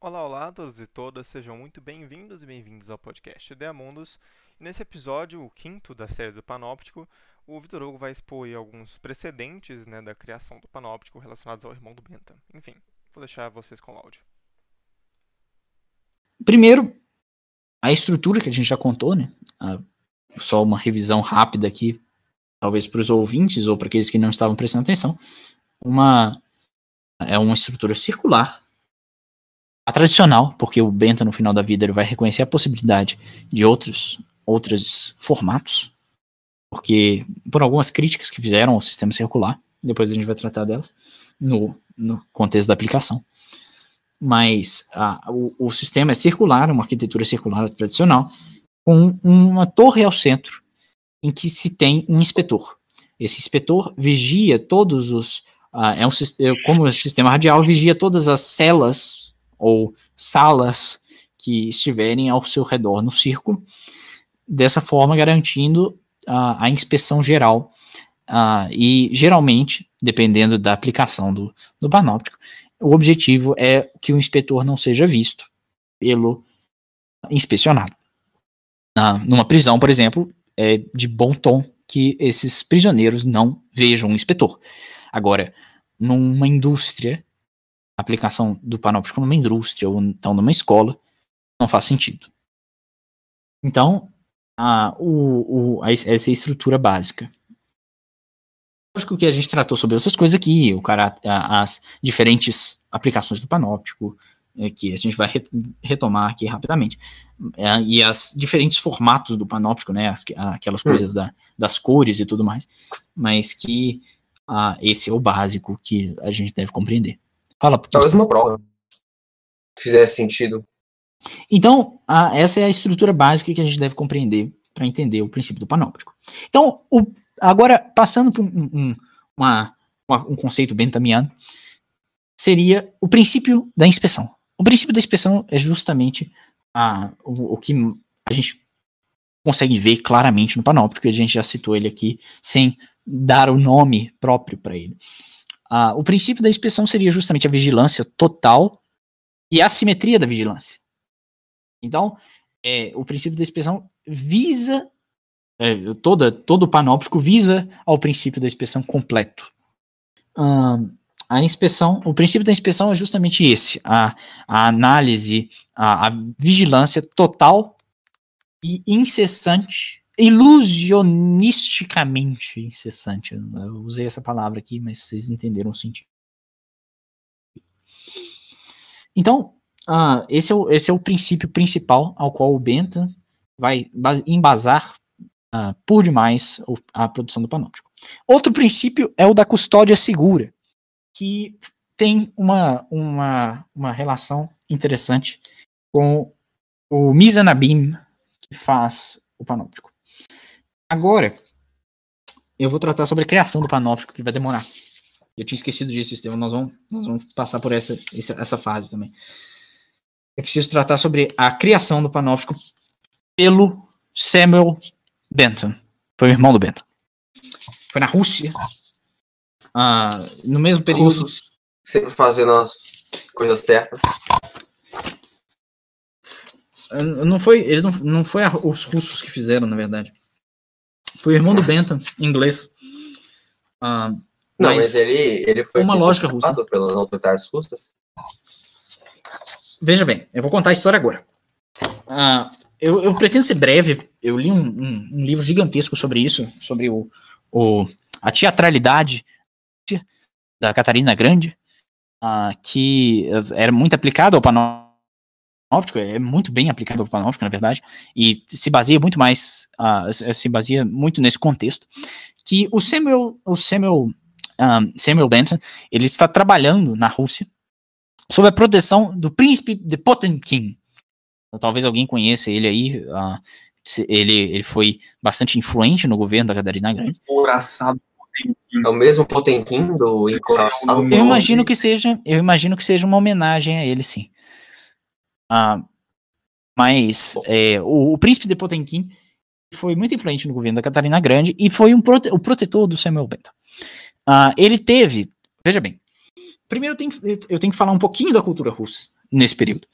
Olá, olá a todos e todas, sejam muito bem-vindos e bem-vindos ao podcast Ideamundos. Nesse episódio, o quinto da série do Panóptico, o Vitor Hugo vai expor alguns precedentes né, da criação do Panóptico relacionados ao irmão do Benta. Enfim, vou deixar vocês com o áudio. Primeiro, a estrutura que a gente já contou, né? A, só uma revisão rápida aqui, talvez para os ouvintes ou para aqueles que não estavam prestando atenção. Uma é uma estrutura circular a tradicional, porque o Benta no final da vida ele vai reconhecer a possibilidade de outros outros formatos, porque por algumas críticas que fizeram ao sistema circular, depois a gente vai tratar delas no, no contexto da aplicação. Mas a, o, o sistema é circular, uma arquitetura circular tradicional, com uma torre ao centro, em que se tem um inspetor. Esse inspetor vigia todos os. Uh, é um, como o sistema radial vigia todas as celas ou salas que estiverem ao seu redor no círculo, dessa forma garantindo uh, a inspeção geral. Uh, e geralmente, dependendo da aplicação do, do panóptico, o objetivo é que o inspetor não seja visto pelo inspecionado. Uh, numa prisão, por exemplo, é de bom tom que esses prisioneiros não vejam o inspetor. Agora, numa indústria aplicação do panóptico numa indústria ou então numa escola não faz sentido. Então, a, o, o, a, essa é a estrutura básica. Lógico que a gente tratou sobre essas coisas aqui, o cara, as diferentes aplicações do panóptico, que a gente vai retomar aqui rapidamente, é, e as diferentes formatos do panóptico, né, as, aquelas hum. coisas da, das cores e tudo mais, mas que ah, esse é o básico que a gente deve compreender. Fala. Talvez uma prova fizesse sentido. Então, a, essa é a estrutura básica que a gente deve compreender para entender o princípio do panóptico. Então, o, agora, passando para um, um, uma, um conceito bentamiano, seria o princípio da inspeção. O princípio da inspeção é justamente a, o, o que a gente consegue ver claramente no panóptico, a gente já citou ele aqui, sem dar o nome próprio para ele. Ah, o princípio da inspeção seria justamente a vigilância total e a simetria da vigilância. Então, é, o princípio da inspeção visa, é, toda, todo o panóptico visa ao princípio da inspeção completo. A inspeção, o princípio da inspeção é justamente esse, a, a análise, a, a vigilância total e incessante ilusionisticamente incessante. Eu usei essa palavra aqui, mas vocês entenderam o sentido. Então, esse, é o, esse é o princípio principal ao qual o Bentham vai embasar uh, por demais a produção do panóptico. Outro princípio é o da custódia segura, que tem uma, uma, uma relação interessante com o Mizanabim, que faz o panóptico. Agora, eu vou tratar sobre a criação do panóptico, que vai demorar. Eu tinha esquecido disso, Estevam. Nós vamos, nós vamos passar por essa, essa, fase também. Eu preciso tratar sobre a criação do panóptico pelo Samuel Benton. Foi o irmão do Benton. Foi na Rússia. Ah, no mesmo período. Russos sempre fazendo as coisas certas. Não foi, ele não, não foi a, os russos que fizeram, na verdade. Foi o irmão do Bentham, inglês. Ah, não, mas, ele, ele foi uma lógica russa. pelas autoridades russas. Veja bem, eu vou contar a história agora. Ah, eu, eu, pretendo ser breve. Eu li um, um, um, livro gigantesco sobre isso, sobre o, o, a teatralidade da Catarina Grande, ah, que era muito aplicado ao panóptico, é muito bem aplicado ao panóptico, na verdade, e se baseia muito mais, uh, se baseia muito nesse contexto, que o Samuel, o Samuel, um, Samuel Benson, ele está trabalhando na Rússia sob a proteção do príncipe de Potemkin. Então, talvez alguém conheça ele aí, uh, ele, ele foi bastante influente no governo da Catarina Grande. É o mesmo Potemkin do encoraçado. Eu imagino que seja, eu imagino que seja uma homenagem a ele, sim. Ah, mas é, o, o, príncipe de Potemkin foi muito influente no governo da Catarina Grande e foi um prote o protetor do Samuel Benta. Uh, ele teve, veja bem, primeiro eu tenho, eu tenho que falar um pouquinho da cultura russa nesse período,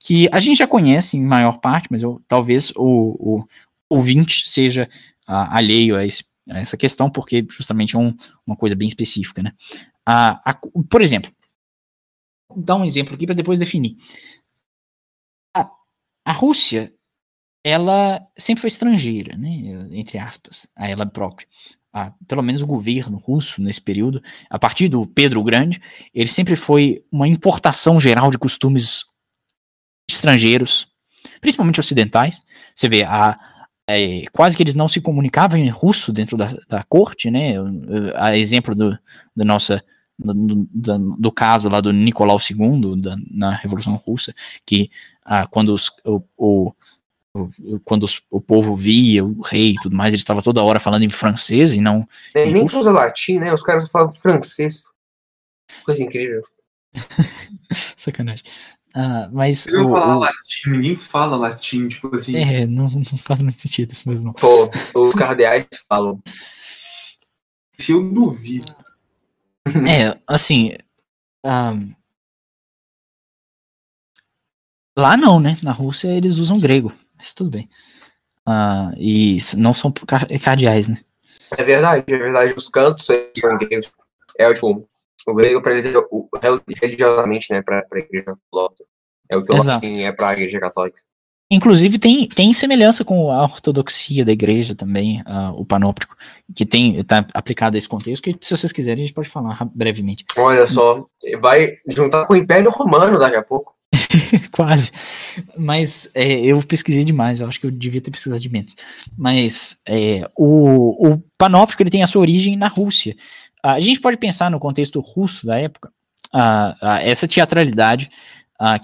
que a gente já conhece em maior parte, mas eu, talvez o, o ouvinte seja uh, alheio a, esse, essa questão, porque justamente é um, uma coisa bem específica, né? Uh, a, por exemplo, vou dar um exemplo aqui para depois definir. A, a Rússia ela sempre foi estrangeira, né, entre aspas, a ela própria. Ah, pelo menos o governo russo nesse período, a partir do Pedro Grande, ele sempre foi uma importação geral de costumes estrangeiros, principalmente ocidentais. Você vê, a, é, quase que eles não se comunicavam em russo dentro da, da corte, né? A exemplo do, do nossa do, do, do, caso lá do Nicolau II da, na Revolução Russa, que ah, quando os, o, o quando os, o povo via o rei e tudo mais, ele estava toda hora falando em francês e não. É, nem usa latim, né? Os caras falam francês. Coisa incrível. Sacanagem. Ah, mas. Eu falar o... latim, ninguém fala latim, tipo assim. É, não, não faz muito sentido isso mesmo. Pô, os cardeais falam. Se eu duvido. É, assim. Um... Lá não, né? Na Rússia eles usam grego mas tudo bem. Uh, e não são cardeais, né? É verdade, é verdade. Os cantos são gregos. É tipo, o grego para eles é o, religiosamente, né, para a igreja católica. É o que o Exato. latim é para a igreja católica. Inclusive tem, tem semelhança com a ortodoxia da igreja também, uh, o panóptico, que tem está aplicado a esse contexto, que se vocês quiserem a gente pode falar brevemente. Olha só, vai juntar com o Império Romano daqui a pouco. Quase. Mas é, eu pesquisei demais, eu acho que eu devia ter pesquisado de menos. Mas é, o, o panóptico ele tem a sua origem na Rússia. A gente pode pensar no contexto russo da época, a, essa teatralidade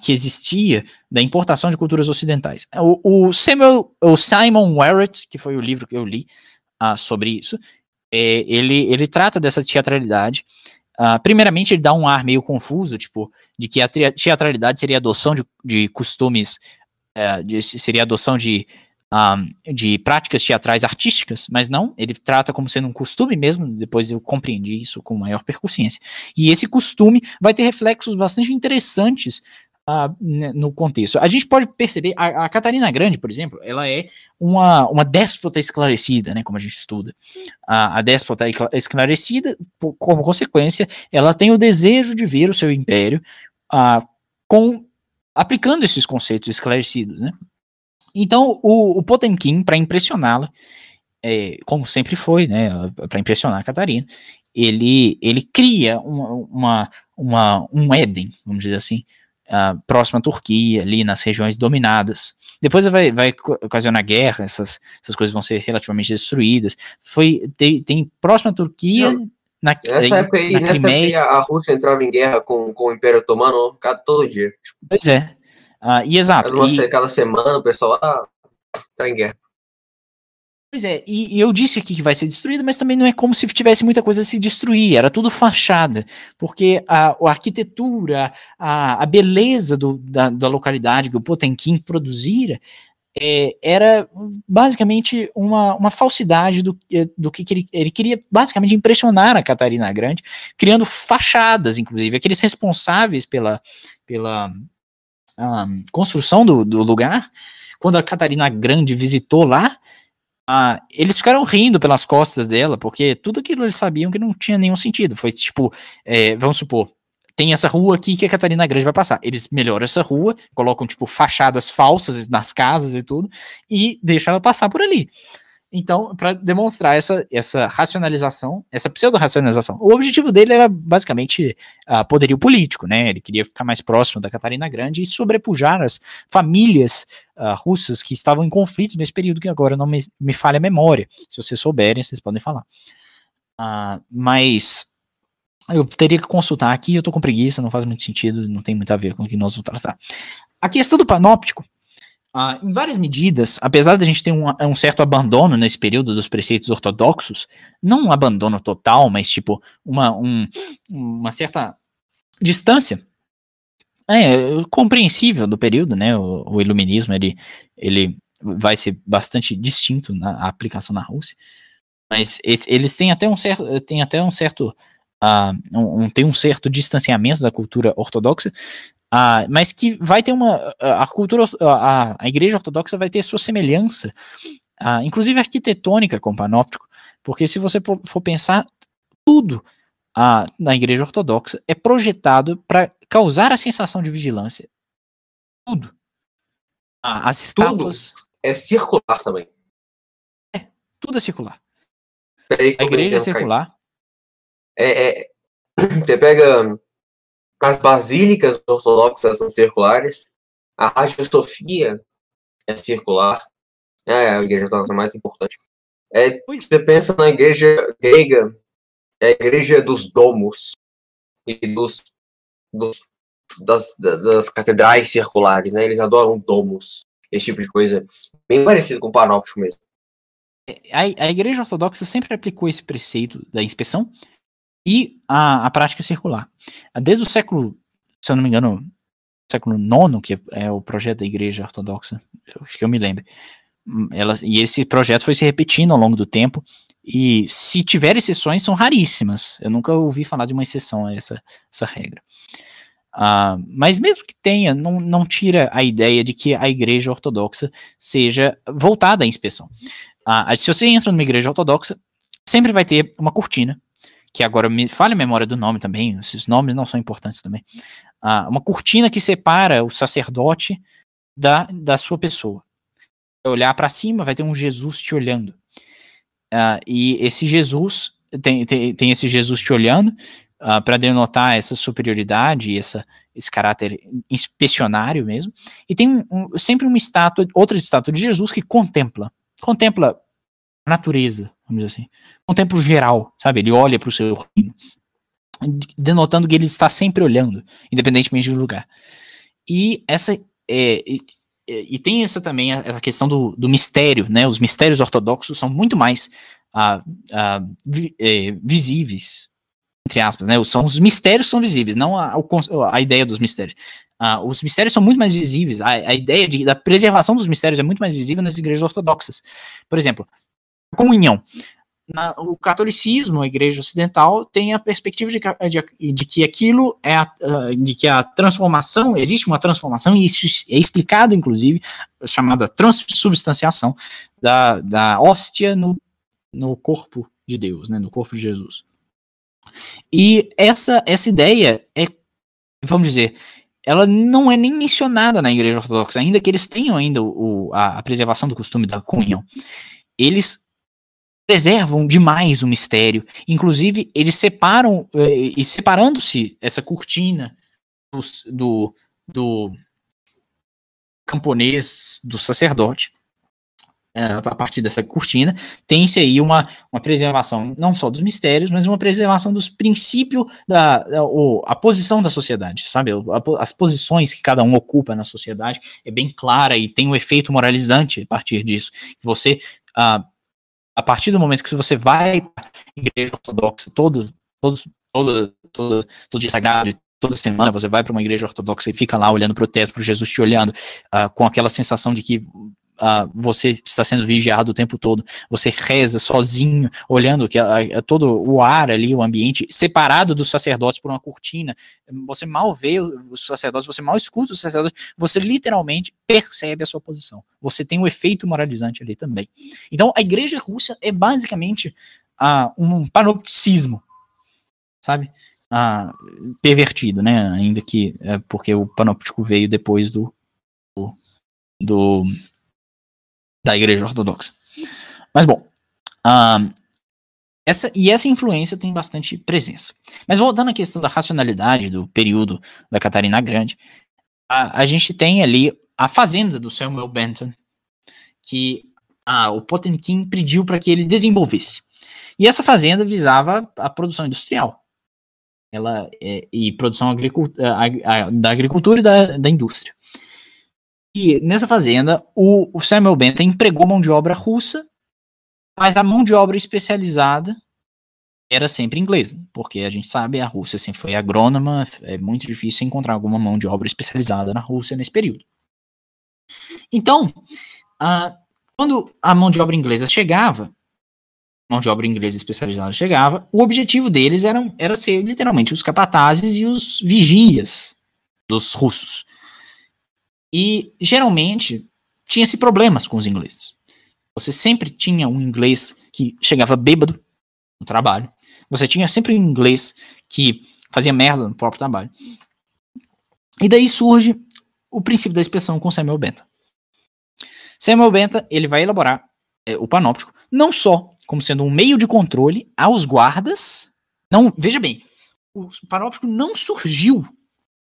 que existia da importação de culturas ocidentais. O, o, Samuel, o Simon Werrett, que foi o livro que eu li sobre isso, é, ele, ele trata dessa teatralidade Uh, primeiramente, ele dá um ar meio confuso, tipo, de que a teatralidade seria adoção de, de costumes, uh, de, seria adoção de, um, de práticas teatrais artísticas, mas não, ele trata como sendo um costume mesmo, depois eu compreendi isso com maior percussência. E esse costume vai ter reflexos bastante interessantes uh, no contexto. A gente pode perceber, a, a, Catarina Grande, por exemplo, ela é uma, uma déspota esclarecida, né, como a gente estuda. A, a déspota esclarecida, como consequência, ela tem o desejo de ver o seu império uh, com aplicando esses conceitos esclarecidos, né? Então, o, o Potemkin, para impressioná-la, é, como sempre foi, né, para impressionar a Catarina, ele, ele cria uma, uma, uma, um Éden, vamos dizer assim, uh, próximo à Turquia, ali nas regiões dominadas. Depois vai, vai ocasionar guerra, essas, essas coisas vão ser relativamente destruídas. Foi, tem, tem próximo à Turquia. Não. Na, nessa época aí, nessa época a Rússia entrava em guerra com, com o Império Otomano cada, todo dia. Pois é. Uh, e exato. Cada, e, cada semana o pessoal ah, tá em guerra. Pois é, e, e, eu disse aqui que vai ser destruída, mas também não é como se tivesse muita coisa a se destruir, era tudo fachada, porque a, a arquitetura, a, a beleza do, da, da, localidade que o Potemkin produzira é, era basicamente uma, uma falsidade do, do que, que ele, ele queria basicamente impressionar a Catarina Grande, criando fachadas, inclusive, aqueles responsáveis pela, pela um, construção do, do lugar, quando a Catarina Grande visitou lá, eles ficaram rindo pelas costas dela, porque tudo aquilo eles sabiam que não tinha nenhum sentido. Foi tipo, é, vamos supor, tem essa rua aqui que a Catarina Grande vai passar. Eles melhoram essa rua, colocam tipo fachadas falsas nas casas e tudo, e deixam ela passar por ali. Então, para demonstrar essa, essa racionalização, essa pseudo-racionalização. O objetivo dele era basicamente uh, poderio político, né? Ele queria ficar mais próximo da Catarina Grande e sobrepujar as famílias uh, russas que estavam em conflito nesse período, que agora não me, me falha a memória. Se vocês souberem, vocês podem falar. Uh, mas eu teria que consultar aqui, eu tô com preguiça, não faz muito sentido, não tem muito a ver com o que nós vamos tratar. A questão do panóptico ah, em várias medidas, apesar da gente ter um, um, certo abandono nesse período dos preceitos ortodoxos, não um abandono total, mas tipo uma, um, uma certa distância é, compreensível do período, né? O, o, iluminismo ele, ele vai ser bastante distinto na aplicação na Rússia. Mas esse, eles têm até um certo, têm até um certo, uh, um, um, tem um certo distanciamento da cultura ortodoxa, uh, mas que vai ter uma, a cultura, a, a igreja ortodoxa vai ter sua semelhança, uh, inclusive arquitetônica com o panóptico, porque se você for pensar, tudo a, na igreja ortodoxa é projetado para causar a sensação de vigilância. Tudo. as estátuas. Tudo é circular também. É, tudo é circular. Peraí, a igreja é circular. É, é, você pega as basílicas ortodoxas são circulares, a Rádio Sofia é circular, é a igreja ortodoxa mais importante. É, você pensa na igreja grega, é a igreja dos domos e dos, dos das, das catedrais circulares, né? Eles adoram domos, esse tipo de coisa, bem parecido com o panóptico mesmo. É, a, a igreja ortodoxa sempre aplicou esse preceito da inspeção e a, a prática circular. Desde o século, se eu não me engano, século IX, que é o projeto da igreja ortodoxa, acho que eu me lembro. Hum, ela, e esse projeto foi se repetindo ao longo do tempo. E se tiver exceções, são raríssimas. Eu nunca ouvi falar de uma exceção a essa, essa regra. Uh, mas mesmo que tenha, não, não tira a ideia de que a igreja ortodoxa seja voltada à inspeção. Uh, se você entra numa igreja ortodoxa, sempre vai ter uma cortina, que agora me falha a memória do nome também, esses nomes não são importantes também. Uh, uma cortina que separa o sacerdote da, da sua pessoa. Olhar para cima, vai ter um Jesus te olhando. Uh, e esse Jesus, tem, tem, tem, esse Jesus te olhando ah, para denotar essa superioridade, essa, esse caráter inspecionário mesmo. E tem um, sempre uma estátua, outra estátua de Jesus que contempla. Contempla natureza, vamos dizer assim. Contempla o geral, sabe? Ele olha para o seu reino. Denotando que ele está sempre olhando, independentemente do lugar. E essa é, e tem essa também a, questão do, do, mistério, né? Os mistérios ortodoxos são muito mais vi, é, visíveis, entre aspas, né? São os mistérios são visíveis, não a, a ideia dos mistérios. Uh, os mistérios são muito mais visíveis. A, a ideia de, da preservação dos mistérios é muito mais visível nas igrejas ortodoxas. Por exemplo, comunhão na, o catolicismo, a igreja ocidental, tem a perspectiva de, de, de que aquilo é a, de que a transformação, existe uma transformação, e isso é explicado, inclusive, chamada transubstanciação da, da hóstia no, no corpo de Deus, né, no corpo de Jesus. E essa, essa ideia é, vamos dizer, ela não é nem mencionada na igreja ortodoxa, ainda que eles tenham ainda o, a, a preservação do costume da comunhão. Eles preservam demais o mistério. Inclusive, eles separam, eh, e separando-se essa cortina do, do, camponês, do sacerdote, eh, a partir dessa cortina, tem-se aí uma, uma preservação não só dos mistérios, mas uma preservação dos princípios da, da a posição da sociedade, sabe? as posições que cada um ocupa na sociedade é bem clara e tem um efeito moralizante a partir disso. Você ah, a partir do momento que você vai para igreja ortodoxa todo, todo, todo, todo, todo dia sagrado, toda semana você vai para uma igreja ortodoxa e fica lá olhando para o teto, para Jesus te olhando, uh, com aquela sensação de que você está sendo vigiado o tempo todo, você reza sozinho, olhando que uh, todo o ar ali, o ambiente, separado dos sacerdotes por uma cortina, você mal vê os sacerdotes, você mal escuta os sacerdotes, você literalmente percebe a sua posição. Você tem um efeito moralizante ali também. Então, a igreja russa é basicamente um panopticismo, sabe? Uh, pervertido, né? Ainda que é porque o panóptico veio depois do, do da Igreja Ortodoxa. Mas bom, essa, e essa influência tem bastante presença. Mas voltando à questão da racionalidade do período da Catarina Grande, a, a gente tem ali a fazenda do Samuel Benton, que ah, o Potemkin pediu para que ele desenvolvesse. E essa fazenda visava a produção industrial. Ela, é, e produção a, a, da agricultura e da, da indústria. E nessa fazenda, o, o Samuel Benton empregou mão de obra russa, mas a mão de obra especializada era sempre inglesa, porque a gente sabe a Rússia sempre foi agrônoma, é muito difícil encontrar alguma mão de obra especializada na Rússia nesse período. Então, ah, quando a mão de obra inglesa chegava, mão de obra inglesa especializada chegava, o objetivo deles era, era ser literalmente os capatazes e os vigias dos russos. E geralmente tinha-se problemas com os ingleses. Você sempre tinha um inglês que chegava bêbado no trabalho. Você tinha sempre um inglês que fazia merda no próprio trabalho. E daí surge o princípio da inspeção com Samuel Benta. Samuel Benta, ele vai elaborar é, o panóptico, não só como sendo um meio de controle aos guardas, não, veja bem, o panóptico não surgiu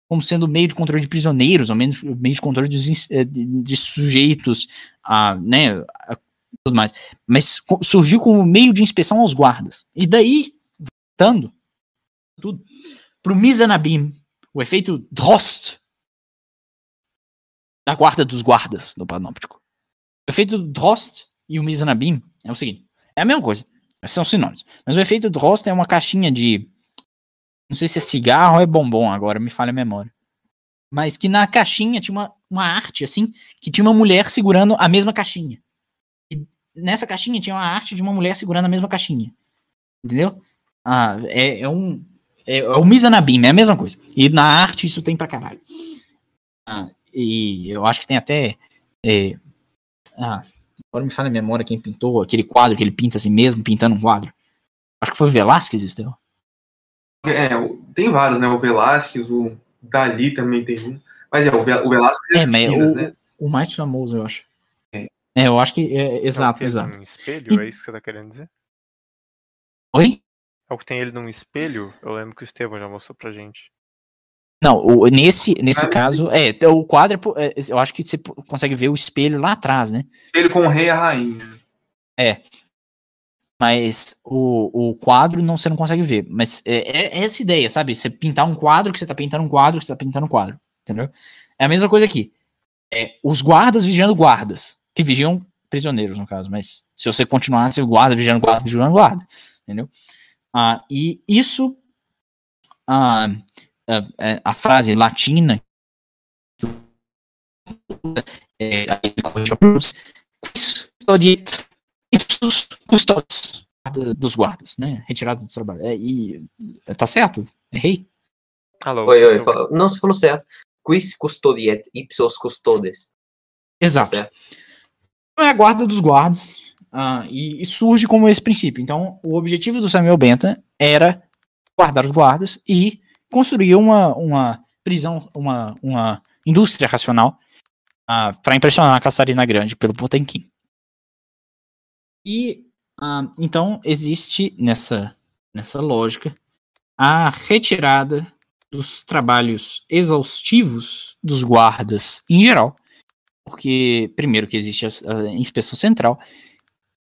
como sendo meio de controle de prisioneiros, ou menos meio de controle de, eh, de, de sujeitos, a, né, a, tudo mais, mas surgiu como meio de inspeção aos guardas. E daí, voltando tudo, para o Mizanabim, o efeito Drost da guarda dos guardas no panóptico. O efeito Drost e o Mizanabim é o seguinte, é a mesma coisa, são sinônimos, mas o efeito Drost é uma caixinha de não sei se é cigarro ou é bombom agora, me falha a memória. Mas que na caixinha tinha uma, uma arte, assim, que tinha uma mulher segurando a mesma caixinha. E nessa caixinha tinha uma arte de uma mulher segurando a mesma caixinha. Entendeu? Ah, é, é um. É, é o Mizanabim, é a mesma coisa. E na arte isso tem pra caralho. Ah, e eu acho que tem até. É, ah, agora me fala a memória quem pintou aquele quadro que ele pinta assim mesmo, pintando um quadro. Acho que foi Velázquez, Estela. É, tem vários, né? O Velázquez, o Dali também tem um. Mas é, o, Vel o Velázquez é, é Minas, o, né? o mais famoso, eu acho. É, é eu acho que é exato, é exato. Um espelho, é isso que você tá querendo dizer? Oi? É o que tem ele num espelho? Eu lembro que o Estevão já mostrou pra gente. Não, o, nesse, nesse ah, caso, é, o quadro, é, eu acho que você consegue ver o espelho lá atrás, né? Espelho com o rei e a rainha. É, mas o, o quadro não, você não consegue ver. Mas é, é, é, essa ideia, sabe? Você pintar um quadro que você tá pintando um quadro que você tá pintando um quadro. Entendeu? É a mesma coisa aqui. É, os guardas vigiando guardas. Que vigiam prisioneiros, no caso. Mas se você continuasse o guarda vigiando guarda, vigiando guarda. Entendeu? Ah, e isso. Ah, a, é, a frase latina. É, ipsos custódios dos guardas, né? Retirado do trabalho. É, e tá certo? Errei? Alô, oi, oi, não, se falou certo. Quis custodiet ipsos custodes. Exato. Tá é a guarda dos guardas. Uh, e, e, surge como esse princípio. Então, o objetivo do Samuel Benta era guardar os guardas e construir uma, uma prisão, uma, uma indústria racional uh, ah, para impressionar a Caçarina Grande pelo Potemkin. E uh, então existe nessa, nessa lógica a retirada dos trabalhos exaustivos dos guardas em geral, porque primeiro que existe a, a inspeção central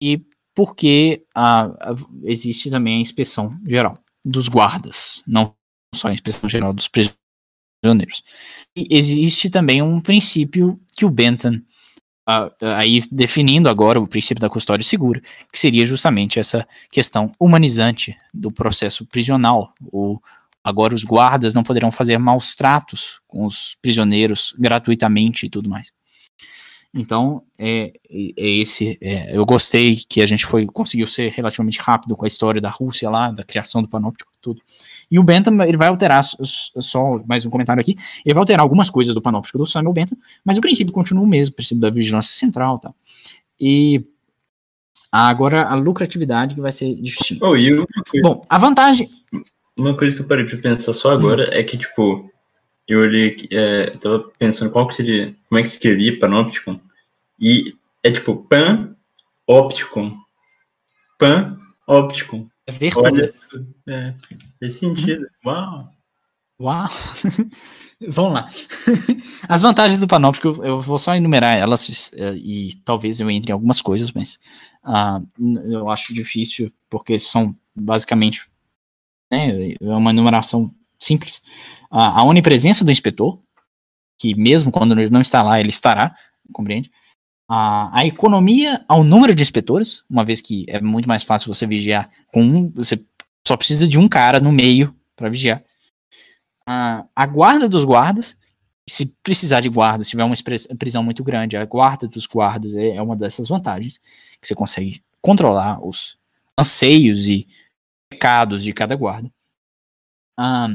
e porque a, a, existe também a inspeção geral dos guardas, não só a inspeção geral dos prisioneiros. E existe também um princípio que o Bentham aí definindo agora o princípio da custódia segura, que seria justamente essa questão humanizante do processo prisional. O, agora os guardas não poderão fazer maus tratos com os prisioneiros gratuitamente e tudo mais. Então, é, é esse. É, eu gostei que a gente foi conseguiu ser relativamente rápido com a história da Rússia lá, da criação do panóptico tudo. E o Bentham, ele vai alterar, só mais um comentário aqui, ele vai alterar algumas coisas do panóptico do Samuel Bentham, mas o princípio continua o mesmo, o princípio da vigilância central e tal. E agora a lucratividade que vai ser distinta. Oh, e Bom, a vantagem. Uma coisa que eu parei pra pensar só agora hum. é que, tipo, eu olhei, é, tava pensando qual que seria, como é que se escrevia panóptico, e é tipo pan óptico, pan óptico. É verdade. é, faz sentido. Uau! Uau! Vamos lá. As vantagens do panóptico, eu vou só enumerar elas é, e talvez eu entre em algumas coisas, mas uh, eu acho difícil porque são basicamente né, é uma enumeração simples a, a onipresença do inspetor, que mesmo quando ele não está lá, ele estará, compreende? A, a economia ao número de inspetores, uma vez que é muito mais fácil você vigiar com um, você só precisa de um cara no meio para vigiar. A, a guarda dos guardas, se precisar de guarda, se tiver uma prisão muito grande, a guarda dos guardas é, é uma dessas vantagens, que você consegue controlar os anseios e pecados de cada guarda. Ah,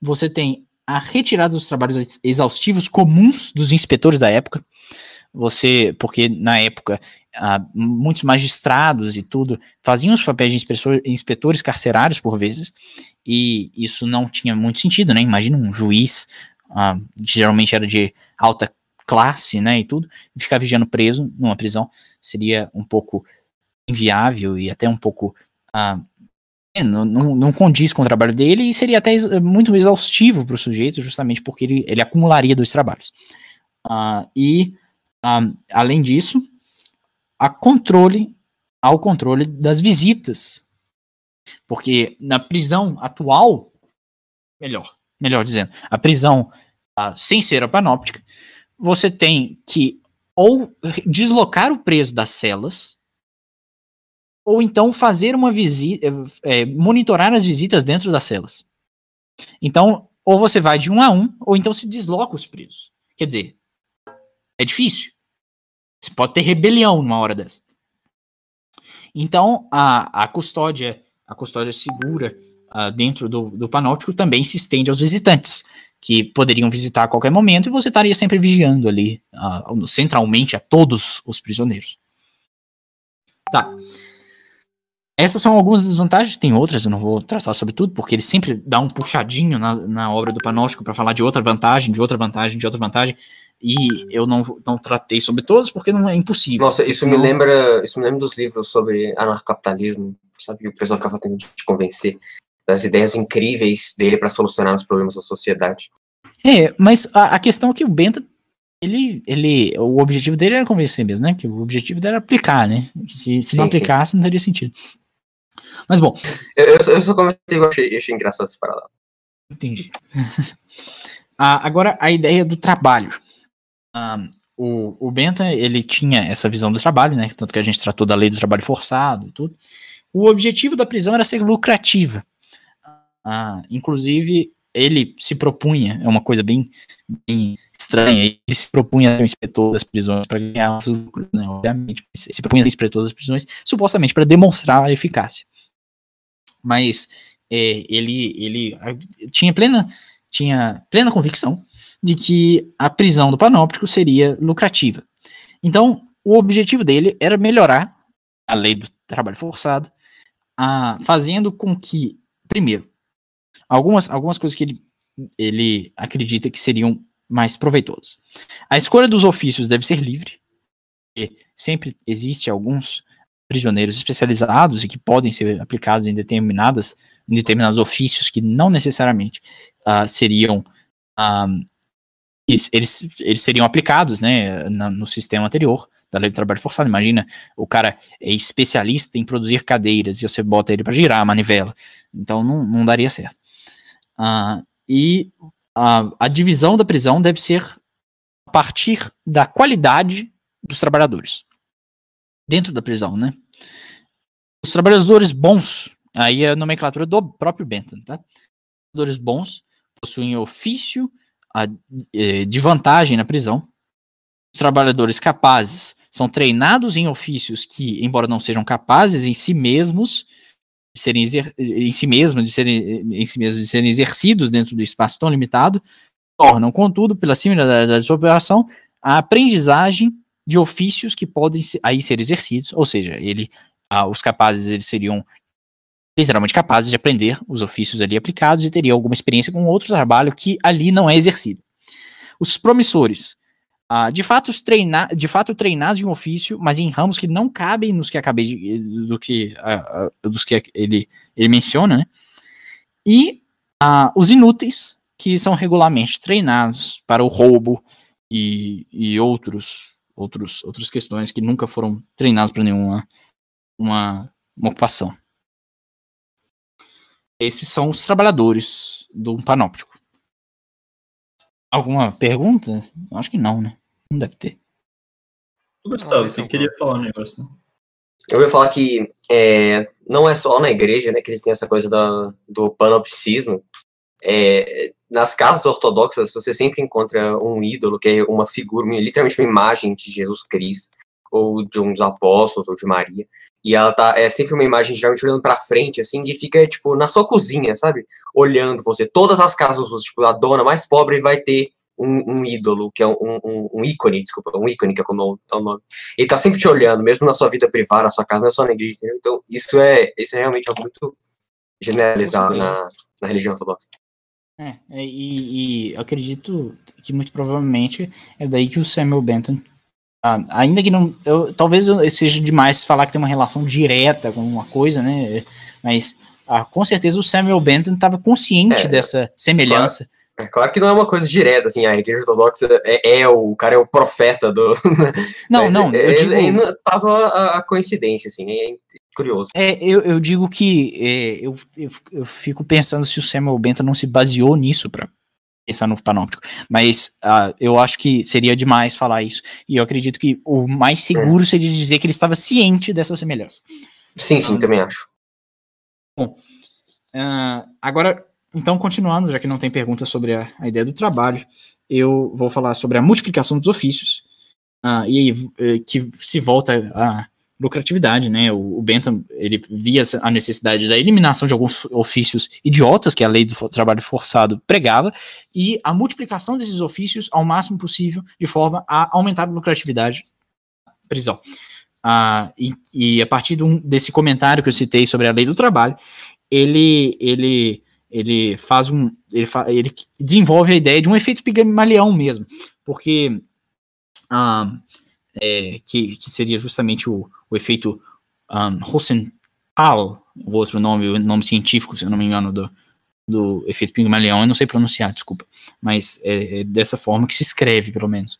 você tem a retirada dos trabalhos ex- exaustivos comuns dos inspetores da época. Você, porque na época ah, muitos magistrados e tudo faziam os papéis de inspetor- inspetores carcerários por vezes, e isso não tinha muito sentido, né? Imagina um juiz ah, que geralmente era de alta classe, né, e tudo, ficar vigiando preso numa prisão seria um pouco inviável e até um pouco ah, não, não, não condiz com o trabalho dele e seria até ex- muito exaustivo para o sujeito, justamente porque ele, ele acumularia dois trabalhos. Ah, e, ah, além disso, a controle, ao controle das visitas. Porque na prisão atual, melhor, melhor dizendo, a prisão ah, sem ser a panóptica, você tem que ou deslocar o preso das celas, ou então fazer uma visita, é, monitorar as visitas dentro das celas. Então, ou você vai de um a um, ou então se desloca os presos. Quer dizer, é difícil. Você pode ter rebelião numa hora dessa. Então, a, a custódia, a custódia segura ah, dentro do, do panóptico também se estende aos visitantes, que poderiam visitar a qualquer momento e você estaria sempre vigiando ali, ah, centralmente, a todos os prisioneiros. Tá. Essas são algumas desvantagens, tem outras, eu não vou tratar sobre tudo, porque ele sempre dá um puxadinho na, na obra do panóptico para falar de outra vantagem, de outra vantagem, de outra vantagem, e eu não, não tratei sobre todas porque não é impossível. Nossa, isso me Senão- lembra, isso me lembra dos livros sobre anarcapitalismo, sabe? Que o pessoal ficava tentando te convencer das ideias incríveis dele para solucionar os problemas da sociedade. É, mas a, a questão é que o Benta, ele, ele, o objetivo dele era convencer mesmo, né? Que o objetivo dele era aplicar, né? Se, se não Sim, sim. aplicasse, não teria sentido. Mas bom, Eu, eu, só- comentei que eu achei, achei engraçado esse paralelo. entendi. Ah, agora, a ideia do trabalho. Ah, o, o Benta, ele tinha essa visão do trabalho, né? Tanto que a gente tratou da lei do trabalho forçado e tudo. O objetivo da prisão era ser lucrativa. Ah, inclusive, ele se propunha, é uma coisa bem, bem estranha, ele se propunha a ser um inspetor das prisões para ganhar os lucros, né? Obviamente, se se propunha a ser inspetor das prisões, supostamente para demonstrar a eficácia. Mas é, ele, ele tinha plena, tinha plena convicção de que a prisão do panóptico seria lucrativa. Então, o objetivo dele era melhorar a lei do trabalho forçado, ah, fazendo com que, primeiro, algumas, algumas coisas que ele, ele acredita que seriam mais proveitosas. A escolha dos ofícios deve ser livre, sempre existe alguns prisioneiros especializados e que podem ser aplicados em determinadas em determinados ofícios que não necessariamente ah, seriam ah, eles, eles, seriam aplicados né, na- no sistema anterior da lei do trabalho forçado. Imagina, o cara é especialista em produzir cadeiras e você bota ele para girar a manivela. Então não, não daria certo. Ah, e a divisão da prisão deve ser a partir da qualidade dos trabalhadores dentro da prisão, né? Os trabalhadores bons, aí é a nomenclatura do próprio Bentham, tá? Trabalhadores bons possuem ofício a- eh, de vantagem na prisão. Os trabalhadores capazes são treinados em ofícios que, embora não sejam capazes em si mesmos, de serem em si mesmos, de serem em si mesmos, de serem exercidos dentro do espaço tão limitado, tornam, contudo, pela similaridade da sua operação, a aprendizagem de ofícios que podem aí ser exercidos, ou seja, ele, ah, os capazes eles seriam literalmente capazes de aprender os ofícios ali aplicados e teriam alguma experiência com outro trabalho que ali não é exercido. Os promissores, ah, de, fato, os treina de fato treinados em um ofício, mas em ramos que não cabem nos que acabei de, do que, ah, dos que ele, ele menciona, né? E ah, os inúteis, que são regularmente treinados para o roubo e, e outros, outros, outras questões que nunca foram treinados para nenhuma uma, uma ocupação. Esses são os trabalhadores do panóptico. Alguma pergunta? Acho que não, né? Não deve ter. Gustavo, você então, queria falar um negócio, né? Eu ia falar que é, não é só na igreja, né, que eles têm essa coisa da, do panopticismo. É, nas casas ortodoxas você sempre encontra um ídolo, que é uma figura, literalmente uma imagem de Jesus Cristo, ou de uns apóstolos, ou de Maria. E ela tá, é sempre uma imagem geralmente olhando pra frente, assim, e fica, tipo, na sua cozinha, sabe? Olhando você. Todas as casas, tipo, a dona mais pobre vai ter um, um ídolo, que é um, um, um, ícone, desculpa, um ícone, que é o nome. É o nome. Ele tá sempre te olhando, mesmo na sua vida privada, na sua casa, na sua igreja, entendeu? Então, isso é, isso é realmente algo muito generalizado na, na religião ortodoxa. É, é, e, e eu acredito que muito provavelmente é daí que o Samuel Benton ah, ainda que não. Eu, talvez eu seja demais falar que tem uma relação direta com uma coisa, né? Mas ah, com certeza o Samuel Benton estava consciente é, dessa semelhança. É claro que não é uma coisa direta, assim, a igreja ortodoxa é, é o, o cara é o profeta do. Não, não, eu digo. Ele, tava a, a, coincidência, assim, é curioso. É, eu, eu digo que é, eu, eu, eu, fico pensando se o Samuel Benton não se baseou nisso para pensar no panóptico, mas uh, eu acho que seria demais falar isso, e eu acredito que o mais seguro é. seria dizer que ele estava ciente dessa semelhança. Sim, sim, também acho. Bom, uh, agora então, continuando, já que não tem pergunta sobre a, a, ideia do trabalho, eu vou falar sobre a multiplicação dos ofícios, uh, e uh, que se volta à lucratividade, né? O, o, Bentham, ele via a necessidade da eliminação de alguns ofícios idiotas, que a lei do trabalho forçado pregava, e a multiplicação desses ofícios ao máximo possível, de forma a aumentar a lucratividade prisão. Uh, e, e, a partir de desse comentário que eu citei sobre a lei do trabalho, ele, ele ele faz um. Ele, fa, ele desenvolve a ideia de um efeito pigmalião mesmo, porque. Ah, é, que, que seria justamente o, o efeito um, Rosenthal, o outro nome, o nome científico, se eu não me engano, do, do efeito Pigmalion, eu não sei pronunciar, desculpa, mas é, é, dessa forma que se escreve, pelo menos.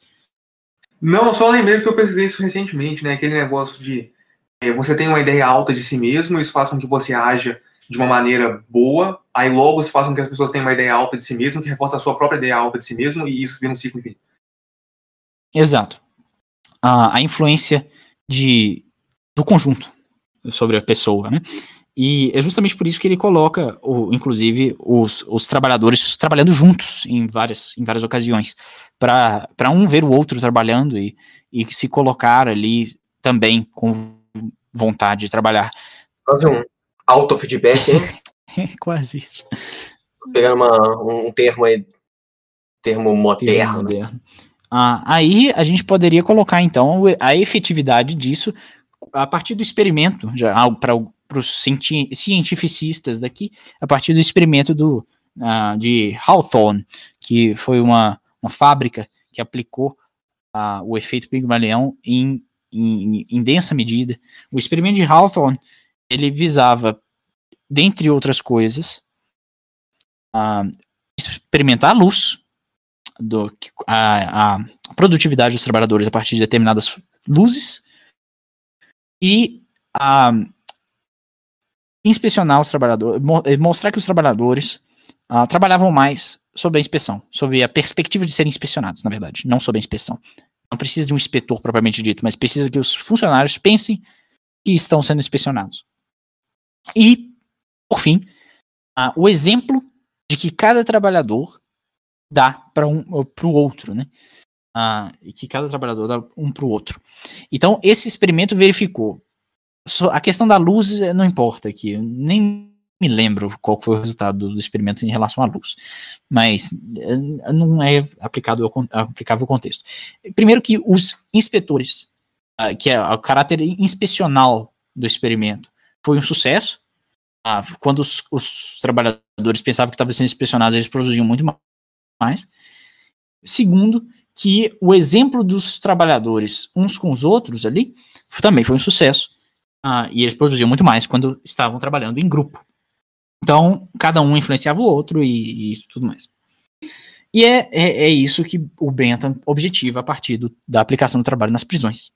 Não, só lembrei que eu pesquisei isso recentemente, né, aquele negócio de é, você tem uma ideia alta de si mesmo, isso faz com que você haja de uma maneira boa, aí logo se faz com que as pessoas tenham uma ideia alta de si mesmo, que reforça a sua própria ideia alta de si mesmo, e isso vira um ciclo infinito. Exato. A, a influência de, do conjunto sobre a pessoa, né? E é justamente por isso que ele coloca, o, inclusive, os, os trabalhadores trabalhando juntos em várias, em várias ocasiões, para um ver o outro trabalhando e, e se colocar ali também com vontade de trabalhar. Quase um, autofeedback, hein? Quase isso. Pegando uma, um termo aí, termo moderno. Termo moderno. Ah, aí a gente poderia colocar então a efetividade disso a partir do experimento, já para os cientificistas daqui, a partir do experimento do, uh, de Hawthorne, que foi uma, uma fábrica que aplicou uh, o efeito Pigmalion em, em, em densa medida. O experimento de Hawthorne ele visava, dentre outras coisas, uh, experimentar a luz, do, a, a, produtividade dos trabalhadores a partir de determinadas luzes e a, inspecionar os trabalhadores, eh, mostrar que os trabalhadores uh, trabalhavam mais sob a inspeção, sob a perspectiva de serem inspecionados, na verdade, não sob a inspeção. Não precisa de um inspetor propriamente dito, mas precisa que os funcionários pensem que estão sendo inspecionados. E, por fim, uh, o exemplo de que cada trabalhador dá para um, o outro, né? Uh, e que cada trabalhador dá um para o outro. Então, esse experimento verificou. A questão da luz eh, não importa aqui, nem me lembro qual foi o resultado do experimento em relação à luz, mas eh, não é aplicado aplicável ao contexto. Primeiro que os inspetores, uh, que é o caráter inspecional do experimento, foi um sucesso. Ah, quando os, os, trabalhadores pensavam que estavam sendo inspecionados, eles produziam muito mais. Segundo, que o exemplo dos trabalhadores uns com os outros ali também foi um sucesso. Ah, e eles produziam muito mais quando estavam trabalhando em grupo. Então, cada um influenciava o outro e, e isso tudo mais. E é, é, é, isso que o Bentham objetiva a partir do, da aplicação do trabalho nas prisões.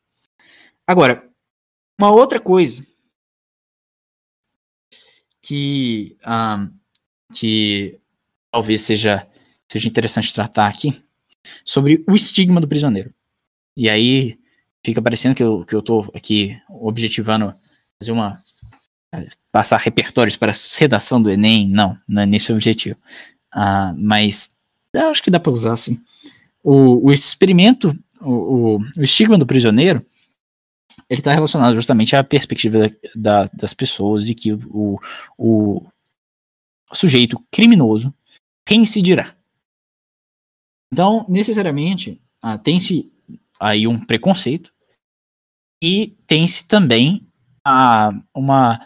Agora, uma outra coisa que, um, que talvez seja, seja interessante tratar aqui, sobre o estigma do prisioneiro. E aí fica parecendo que eu, que eu tô aqui objetivando fazer uma. passar repertórios para a redação do Enem. Não, não é nesse o objetivo. ah, mas acho que dá para usar assim. O, o experimento, o, o, o estigma do prisioneiro, ele está relacionado justamente à perspectiva da, da, das pessoas de que o, o sujeito criminoso reincidirá. Então, necessariamente, ah, tem-se aí um preconceito e tem-se também ah, uma,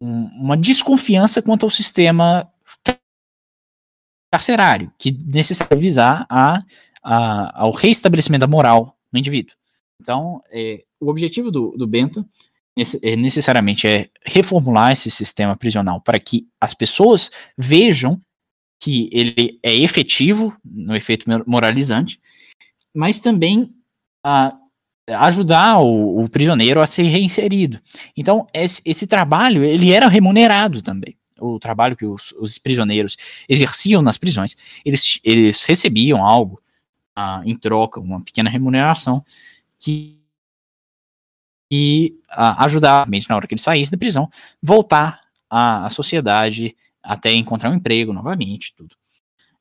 um, uma desconfiança quanto ao sistema carcerário, que necessita visar a, a, ao reestabelecimento da moral no indivíduo. Então, é, o objetivo do, do Benta é, necessariamente é reformular esse sistema prisional para que as pessoas vejam que ele é efetivo no efeito moralizante, mas também a, ajudar o, o, prisioneiro a ser reinserido. Então, esse, esse, trabalho, ele era remunerado também. O trabalho que os, os prisioneiros exerciam nas prisões, eles, eles recebiam algo ah, em troca, uma pequena remuneração, que e ah, ajudar, na hora que ele saísse da prisão, voltar à, à sociedade até encontrar um emprego novamente, tudo.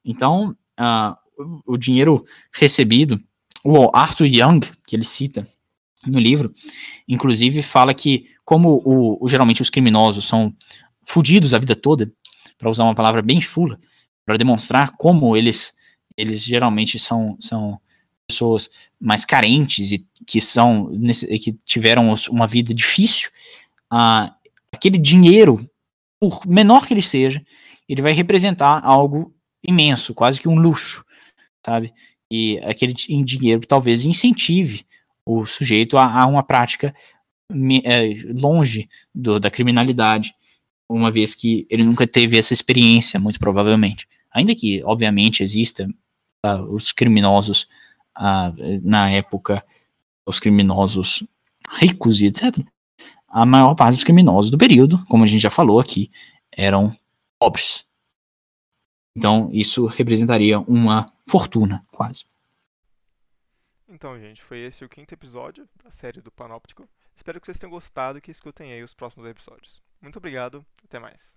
Então, ah, o, o dinheiro recebido o Arthur Young, que ele cita no livro, inclusive fala que, como o, o geralmente os criminosos são fudidos a vida toda, para usar uma palavra bem chula, para demonstrar como eles, eles geralmente são, são pessoas mais carentes e que são que tiveram uma vida difícil, aquele dinheiro, por menor que ele seja, ele vai representar algo imenso, quase que um luxo, sabe? e aquele dinheiro talvez incentive o sujeito a, a uma prática é, longe do, da criminalidade, uma vez que ele nunca teve essa experiência, muito provavelmente. Ainda que, obviamente, exista uh, os criminosos uh, na época, os criminosos ricos e etc. A maior parte dos criminosos do período, como a gente já falou aqui, eram pobres. Então, isso representaria uma fortuna, quase. Então, gente, foi esse o quinto episódio da série do Panóptico. Espero que vocês tenham gostado e que escutem aí os próximos episódios. Muito obrigado, até mais.